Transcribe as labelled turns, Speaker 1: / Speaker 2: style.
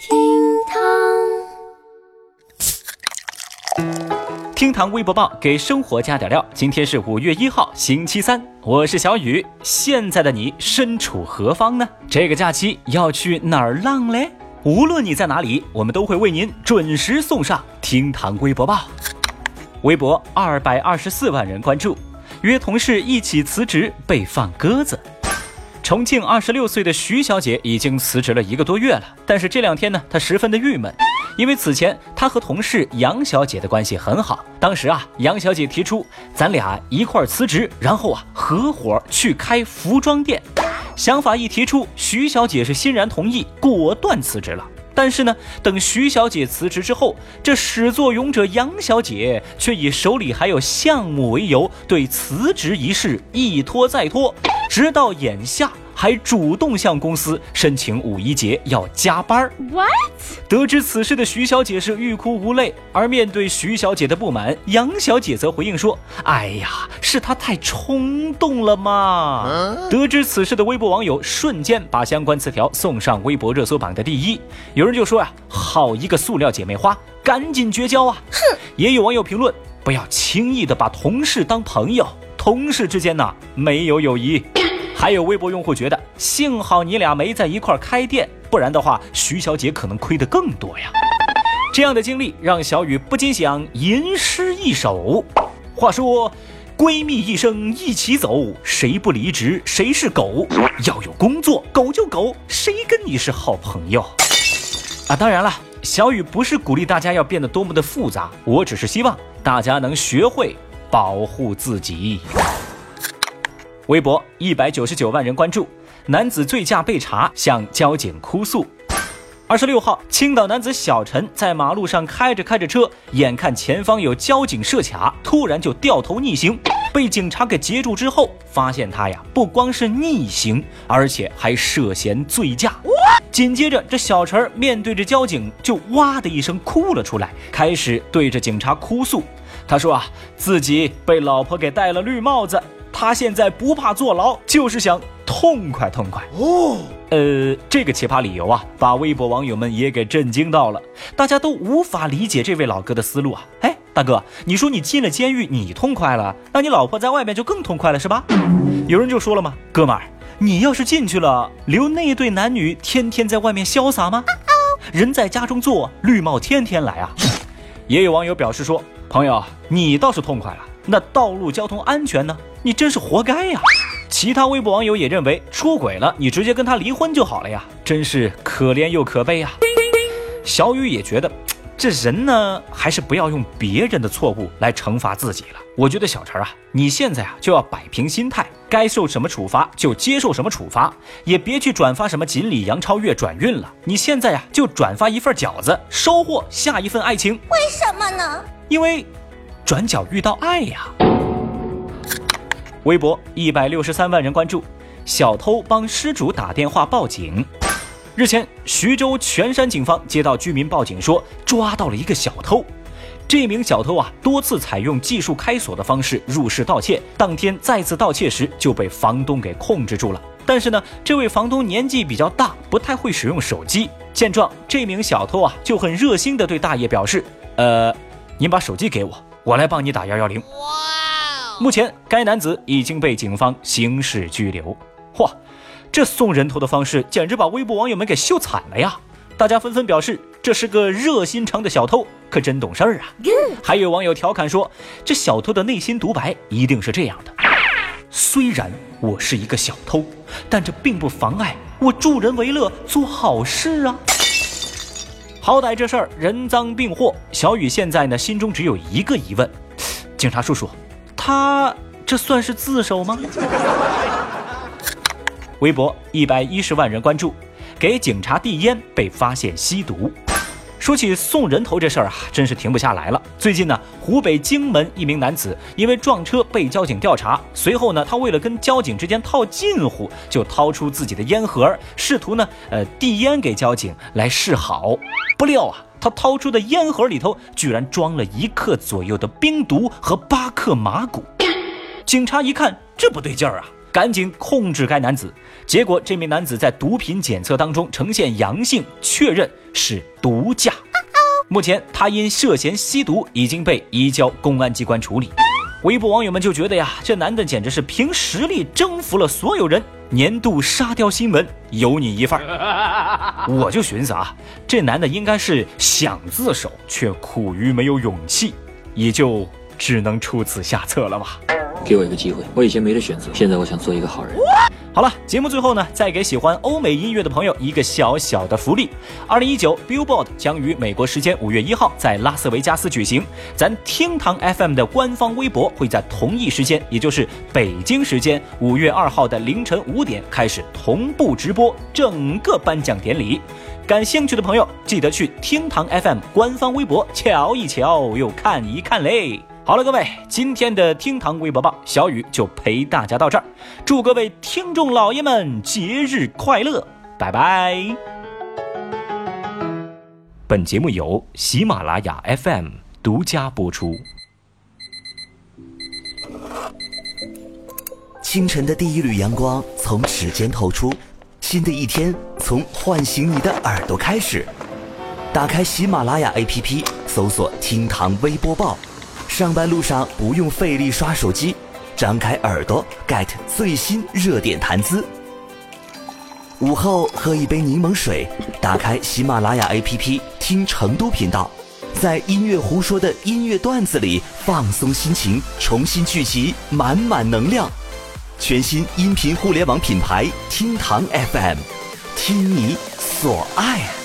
Speaker 1: 厅堂，厅堂微博报给生活加点料。今天是五月一号，星期三，我是小雨。现在的你身处何方呢？这个假期要去哪儿浪嘞？无论你在哪里，我们都会为您准时送上厅堂微博报。微博二百二十四万人关注，约同事一起辞职被放鸽子。重庆二十六岁的徐小姐已经辞职了一个多月了，但是这两天呢，她十分的郁闷，因为此前她和同事杨小姐的关系很好。当时啊，杨小姐提出咱俩一块儿辞职，然后啊合伙去开服装店。想法一提出，徐小姐是欣然同意，果断辞职了。但是呢，等徐小姐辞职之后，这始作俑者杨小姐却以手里还有项目为由，对辞职一事一拖再拖。直到眼下，还主动向公司申请五一节要加班。
Speaker 2: What？
Speaker 1: 得知此事的徐小姐是欲哭无泪。而面对徐小姐的不满，杨小姐则回应说：“哎呀，是她太冲动了嘛。”得知此事的微博网友瞬间把相关词条送上微博热搜榜的第一。有人就说呀：“好一个塑料姐妹花，赶紧绝交啊！”哼。也有网友评论：“不要轻易的把同事当朋友，同事之间呐没有友谊。”还有微博用户觉得，幸好你俩没在一块开店，不然的话，徐小姐可能亏得更多呀。这样的经历让小雨不禁想吟诗一首。话说，闺蜜一生一起走，谁不离职谁是狗。要有工作，狗就狗，谁跟你是好朋友？啊，当然了，小雨不是鼓励大家要变得多么的复杂，我只是希望大家能学会保护自己。微博一百九十九万人关注，男子醉驾被查，向交警哭诉。二十六号，青岛男子小陈在马路上开着开着车，眼看前方有交警设卡，突然就掉头逆行，被警察给截住之后，发现他呀不光是逆行，而且还涉嫌醉驾。紧接着，这小陈面对着交警就哇的一声哭了出来，开始对着警察哭诉。他说啊，自己被老婆给戴了绿帽子。他现在不怕坐牢，就是想痛快痛快哦。呃，这个奇葩理由啊，把微博网友们也给震惊到了。大家都无法理解这位老哥的思路啊。哎，大哥，你说你进了监狱，你痛快了，那你老婆在外面就更痛快了，是吧？有人就说了嘛，哥们儿，你要是进去了，留那对男女天天在外面潇洒吗？人在家中坐，绿帽天天来啊。也有网友表示说，朋友，你倒是痛快了，那道路交通安全呢？你真是活该呀！其他微博网友也认为，出轨了你直接跟他离婚就好了呀，真是可怜又可悲啊。小雨也觉得，这人呢，还是不要用别人的错误来惩罚自己了。我觉得小陈啊，你现在啊就要摆平心态，该受什么处罚就接受什么处罚，也别去转发什么锦鲤杨超越转运了。你现在呀就转发一份饺子，收获下一份爱情。
Speaker 2: 为什么呢？
Speaker 1: 因为转角遇到爱呀。微博一百六十三万人关注，小偷帮失主打电话报警。日前，徐州泉山警方接到居民报警说抓到了一个小偷。这名小偷啊，多次采用技术开锁的方式入室盗窃，当天再次盗窃时就被房东给控制住了。但是呢，这位房东年纪比较大，不太会使用手机。见状，这名小偷啊就很热心的对大爷表示：“呃，您把手机给我，我来帮你打幺幺零。”目前，该男子已经被警方刑事拘留。嚯，这送人头的方式简直把微博网友们给秀惨了呀！大家纷纷表示，这是个热心肠的小偷，可真懂事儿啊！还有网友调侃说，这小偷的内心独白一定是这样的：虽然我是一个小偷，但这并不妨碍我助人为乐，做好事啊！好歹这事儿人赃并获，小雨现在呢心中只有一个疑问：警察叔叔。他这算是自首吗？微博一百一十万人关注，给警察递烟被发现吸毒。说起送人头这事儿啊，真是停不下来了。最近呢，湖北荆门一名男子因为撞车被交警调查，随后呢，他为了跟交警之间套近乎，就掏出自己的烟盒，试图呢，呃，递烟给交警来示好。不料啊。他掏出的烟盒里头居然装了一克左右的冰毒和八克麻古，警察一看这不对劲儿啊，赶紧控制该男子。结果这名男子在毒品检测当中呈现阳性，确认是毒驾。目前他因涉嫌吸毒已经被移交公安机关处理。微博网友们就觉得呀，这男的简直是凭实力征服了所有人，年度沙雕新闻有你一份儿。我就寻思啊，这男的应该是想自首，却苦于没有勇气，也就只能出此下策了吧。
Speaker 2: 给我一个机会，我以前没得选择，现在我想做一个好人。
Speaker 1: 好了，节目最后呢，再给喜欢欧美音乐的朋友一个小小的福利：二零一九 Billboard 将于美国时间五月一号在拉斯维加斯举行，咱厅堂 FM 的官方微博会在同一时间，也就是北京时间五月二号的凌晨五点开始同步直播整个颁奖典礼。感兴趣的朋友记得去厅堂 FM 官方微博瞧一瞧，又看一看嘞。好了，各位，今天的厅堂微博报，小雨就陪大家到这儿。祝各位听众老爷们节日快乐，拜拜。本节目由喜马拉雅 FM 独家播出。
Speaker 3: 清晨的第一缕阳光从指尖透出，新的一天从唤醒你的耳朵开始。打开喜马拉雅 APP，搜索“厅堂微播报”。上班路上不用费力刷手机，张开耳朵 get 最新热点谈资。午后喝一杯柠檬水，打开喜马拉雅 APP 听成都频道，在音乐胡说的音乐段子里放松心情，重新聚集满满能量。全新音频互联网品牌厅堂 FM，听你所爱。